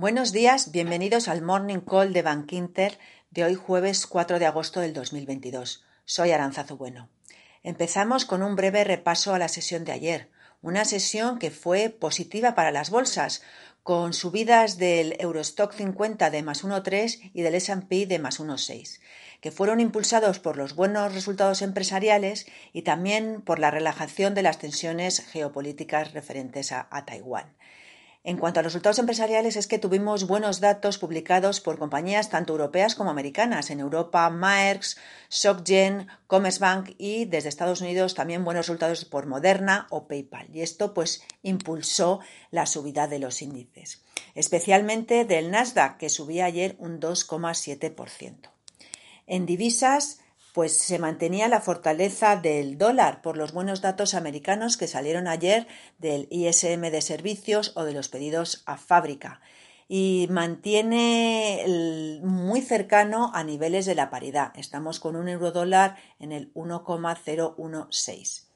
Buenos días, bienvenidos al Morning Call de Bankinter de hoy jueves 4 de agosto del 2022. Soy Aranzazo Bueno. Empezamos con un breve repaso a la sesión de ayer, una sesión que fue positiva para las bolsas, con subidas del Eurostock 50 de más 1,3 y del S&P de más 1,6, que fueron impulsados por los buenos resultados empresariales y también por la relajación de las tensiones geopolíticas referentes a Taiwán. En cuanto a los resultados empresariales, es que tuvimos buenos datos publicados por compañías tanto europeas como americanas. En Europa, Maersk, SocGen, Commerzbank y desde Estados Unidos también buenos resultados por Moderna o PayPal. Y esto pues impulsó la subida de los índices, especialmente del Nasdaq, que subía ayer un 2,7%. En divisas, pues se mantenía la fortaleza del dólar por los buenos datos americanos que salieron ayer del ISM de servicios o de los pedidos a fábrica y mantiene muy cercano a niveles de la paridad. Estamos con un euro dólar en el 1,016.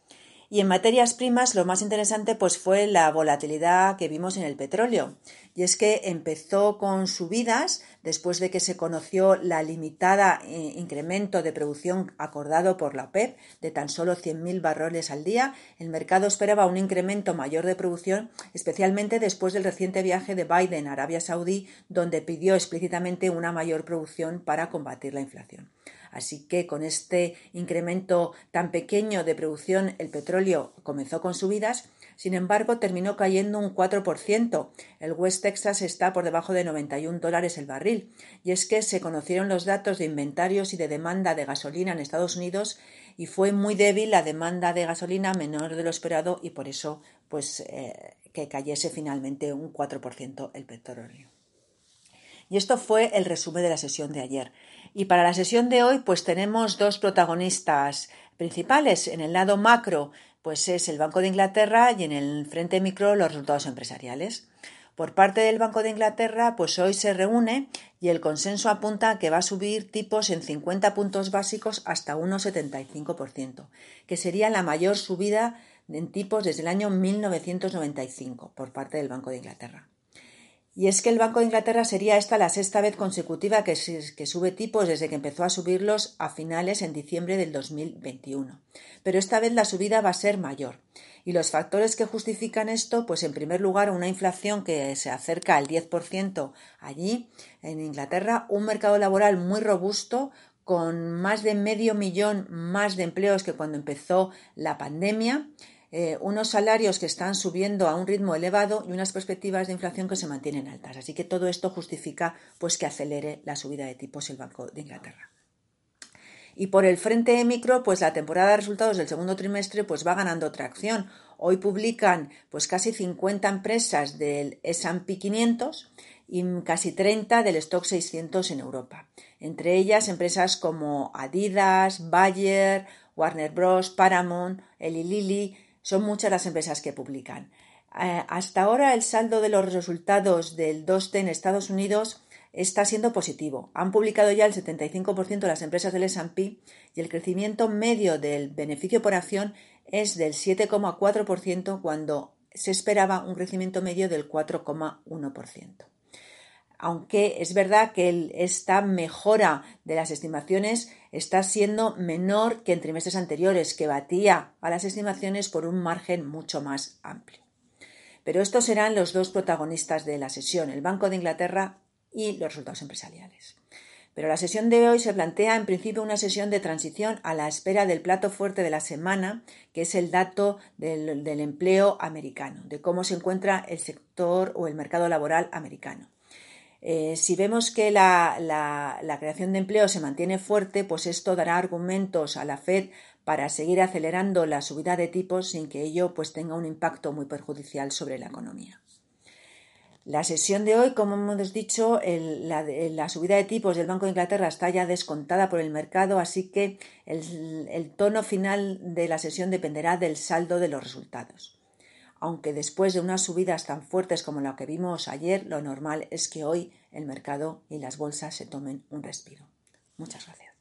Y en materias primas lo más interesante pues fue la volatilidad que vimos en el petróleo. Y es que empezó con subidas después de que se conoció la limitada eh, incremento de producción acordado por la OPEP de tan solo 100.000 barriles al día. El mercado esperaba un incremento mayor de producción, especialmente después del reciente viaje de Biden a Arabia Saudí, donde pidió explícitamente una mayor producción para combatir la inflación. Así que con este incremento tan pequeño de producción, el petróleo comenzó con subidas, sin embargo, terminó cayendo un 4%. El West Texas está por debajo de 91 dólares el barril. Y es que se conocieron los datos de inventarios y de demanda de gasolina en Estados Unidos y fue muy débil la demanda de gasolina menor de lo esperado y por eso pues eh, que cayese finalmente un 4% el petróleo. Y esto fue el resumen de la sesión de ayer. Y para la sesión de hoy, pues tenemos dos protagonistas principales. En el lado macro, pues es el Banco de Inglaterra y en el frente micro los resultados empresariales. Por parte del Banco de Inglaterra, pues hoy se reúne y el consenso apunta que va a subir tipos en 50 puntos básicos hasta 1,75%, que sería la mayor subida en tipos desde el año 1995 por parte del Banco de Inglaterra. Y es que el Banco de Inglaterra sería esta la sexta vez consecutiva que, sube tipos desde que empezó a subirlos a finales en diciembre del 2021. Pero esta vez la subida va a ser mayor. Y los factores que justifican esto, pues en primer lugar una inflación que se acerca al 10% allí, en Inglaterra, un mercado laboral muy robusto con más de medio millón más de empleos que cuando empezó la pandemia eh, unos salarios que están subiendo a un ritmo elevado y unas perspectivas de inflación que se mantienen altas. Así que todo esto justifica pues, que acelere la subida de tipos el Banco de Inglaterra. Y por el frente micro, pues la temporada de resultados del segundo trimestre pues va ganando tracción. Hoy publican pues casi 50 empresas del S&P 500 y casi 30 del Stock 600 en Europa. Entre ellas empresas como Adidas, Bayer, Warner Bros, Paramount, Eli Lilly, son muchas las empresas que publican. Eh, hasta ahora el saldo de los resultados del 2T en Estados Unidos está siendo positivo. Han publicado ya el 75% de las empresas del S&P y el crecimiento medio del beneficio por acción es del 7,4% cuando se esperaba un crecimiento medio del 4,1% aunque es verdad que esta mejora de las estimaciones está siendo menor que en trimestres anteriores, que batía a las estimaciones por un margen mucho más amplio. Pero estos serán los dos protagonistas de la sesión, el Banco de Inglaterra y los resultados empresariales. Pero la sesión de hoy se plantea en principio una sesión de transición a la espera del plato fuerte de la semana, que es el dato del, del empleo americano, de cómo se encuentra el sector o el mercado laboral americano. Eh, si vemos que la, la, creación de empleo se mantiene fuerte, pues esto dará argumentos a la Fed para seguir acelerando la subida de tipos sin que ello pues, tenga un impacto muy perjudicial sobre la economía. La sesión de hoy, como hemos dicho, la, la, subida de tipos del Banco de Inglaterra está ya descontada por el mercado, así que el, el tono final de la sesión dependerá del saldo de los resultados aunque después de unas subidas tan fuertes como la que vimos ayer, lo normal es que hoy el mercado y las bolsas se tomen un respiro. Muchas gracias.